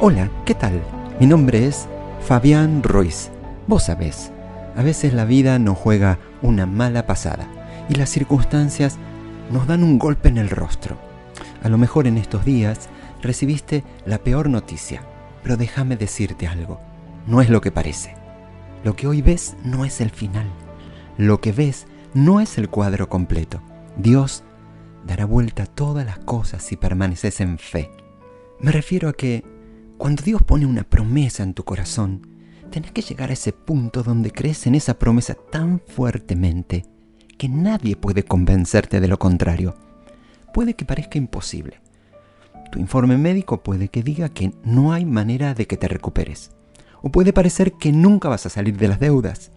Hola, ¿qué tal? Mi nombre es Fabián Ruiz. Vos sabés, a veces la vida nos juega una mala pasada y las circunstancias nos dan un golpe en el rostro. A lo mejor en estos días recibiste la peor noticia, pero déjame decirte algo, no es lo que parece. Lo que hoy ves no es el final. Lo que ves no es el cuadro completo. Dios dará vuelta a todas las cosas si permaneces en fe. Me refiero a que cuando Dios pone una promesa en tu corazón, tenés que llegar a ese punto donde crees en esa promesa tan fuertemente que nadie puede convencerte de lo contrario. Puede que parezca imposible. Tu informe médico puede que diga que no hay manera de que te recuperes. O puede parecer que nunca vas a salir de las deudas.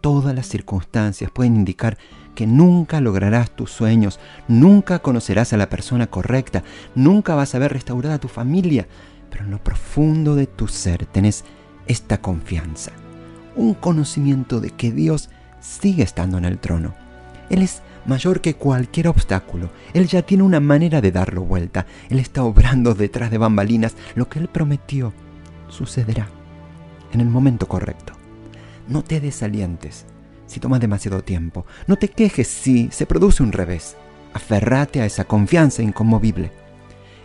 Todas las circunstancias pueden indicar que nunca lograrás tus sueños, nunca conocerás a la persona correcta, nunca vas a ver restaurada tu familia, pero en lo profundo de tu ser tenés esta confianza, un conocimiento de que Dios sigue estando en el trono. Él es mayor que cualquier obstáculo. Él ya tiene una manera de darlo vuelta. Él está obrando detrás de bambalinas. Lo que Él prometió sucederá en el momento correcto. No te desalientes si toma demasiado tiempo. No te quejes si se produce un revés. Aferrate a esa confianza inconmovible.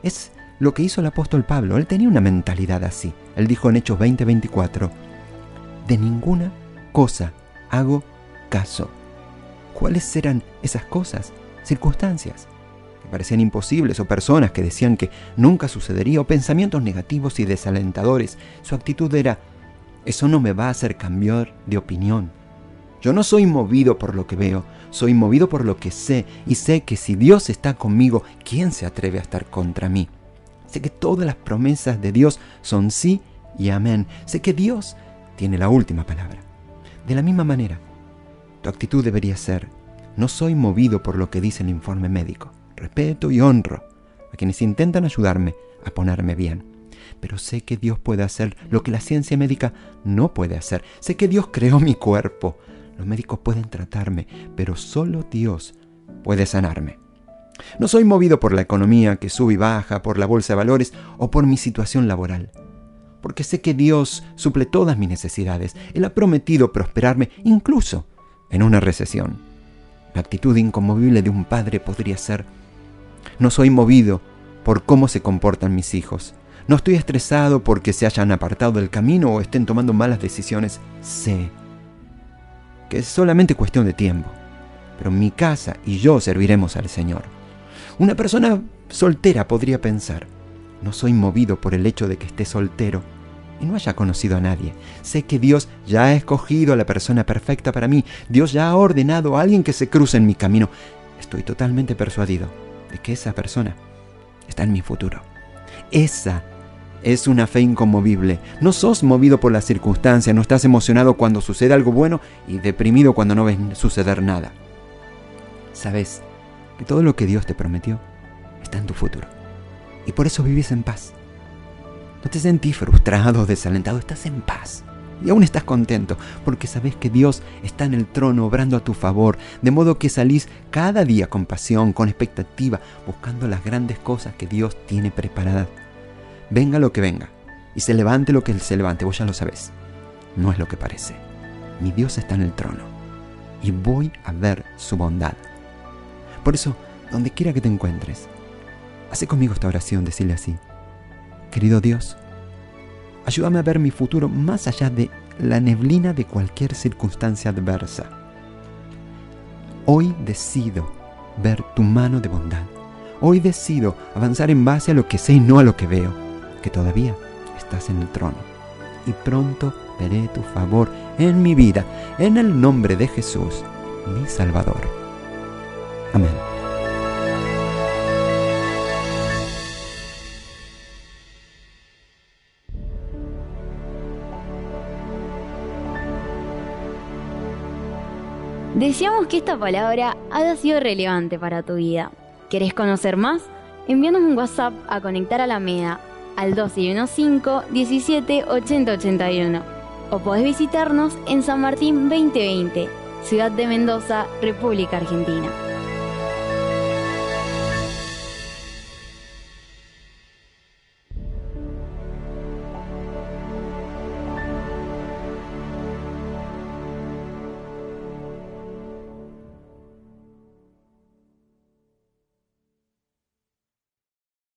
Es lo que hizo el apóstol Pablo. Él tenía una mentalidad así. Él dijo en Hechos 20:24, de ninguna cosa hago caso. ¿Cuáles eran esas cosas? Circunstancias que parecían imposibles o personas que decían que nunca sucedería o pensamientos negativos y desalentadores. Su actitud era, eso no me va a hacer cambiar de opinión. Yo no soy movido por lo que veo, soy movido por lo que sé y sé que si Dios está conmigo, ¿quién se atreve a estar contra mí? Sé que todas las promesas de Dios son sí y amén. Sé que Dios tiene la última palabra. De la misma manera, tu actitud debería ser, no soy movido por lo que dice el informe médico. Respeto y honro a quienes intentan ayudarme a ponerme bien. Pero sé que Dios puede hacer lo que la ciencia médica no puede hacer. Sé que Dios creó mi cuerpo. Los médicos pueden tratarme, pero solo Dios puede sanarme. No soy movido por la economía que sube y baja, por la bolsa de valores o por mi situación laboral. Porque sé que Dios suple todas mis necesidades. Él ha prometido prosperarme incluso en una recesión. La actitud inconmovible de un padre podría ser, no soy movido por cómo se comportan mis hijos. No estoy estresado porque se hayan apartado del camino o estén tomando malas decisiones. Sé que es solamente cuestión de tiempo. Pero mi casa y yo serviremos al Señor. Una persona soltera podría pensar, no soy movido por el hecho de que esté soltero y no haya conocido a nadie. Sé que Dios ya ha escogido a la persona perfecta para mí. Dios ya ha ordenado a alguien que se cruce en mi camino. Estoy totalmente persuadido de que esa persona está en mi futuro. Esa es una fe inconmovible. No sos movido por las circunstancias, no estás emocionado cuando sucede algo bueno y deprimido cuando no ves suceder nada. Sabes que todo lo que Dios te prometió está en tu futuro. Y por eso vivís en paz. No te sentís frustrado desalentado, estás en paz. Y aún estás contento porque sabes que Dios está en el trono obrando a tu favor, de modo que salís cada día con pasión, con expectativa, buscando las grandes cosas que Dios tiene preparadas. Venga lo que venga, y se levante lo que se levante, vos ya lo sabés. No es lo que parece. Mi Dios está en el trono, y voy a ver su bondad. Por eso, donde quiera que te encuentres, hace conmigo esta oración, decirle así. Querido Dios, ayúdame a ver mi futuro más allá de la neblina de cualquier circunstancia adversa. Hoy decido ver tu mano de bondad. Hoy decido avanzar en base a lo que sé y no a lo que veo, que todavía estás en el trono. Y pronto veré tu favor en mi vida, en el nombre de Jesús, mi Salvador. Amén. Deseamos que esta palabra haya sido relevante para tu vida. ¿Querés conocer más? Envíanos un WhatsApp a Conectar a la MEDA al 215 17 80 81 o podés visitarnos en San Martín 2020, Ciudad de Mendoza, República Argentina.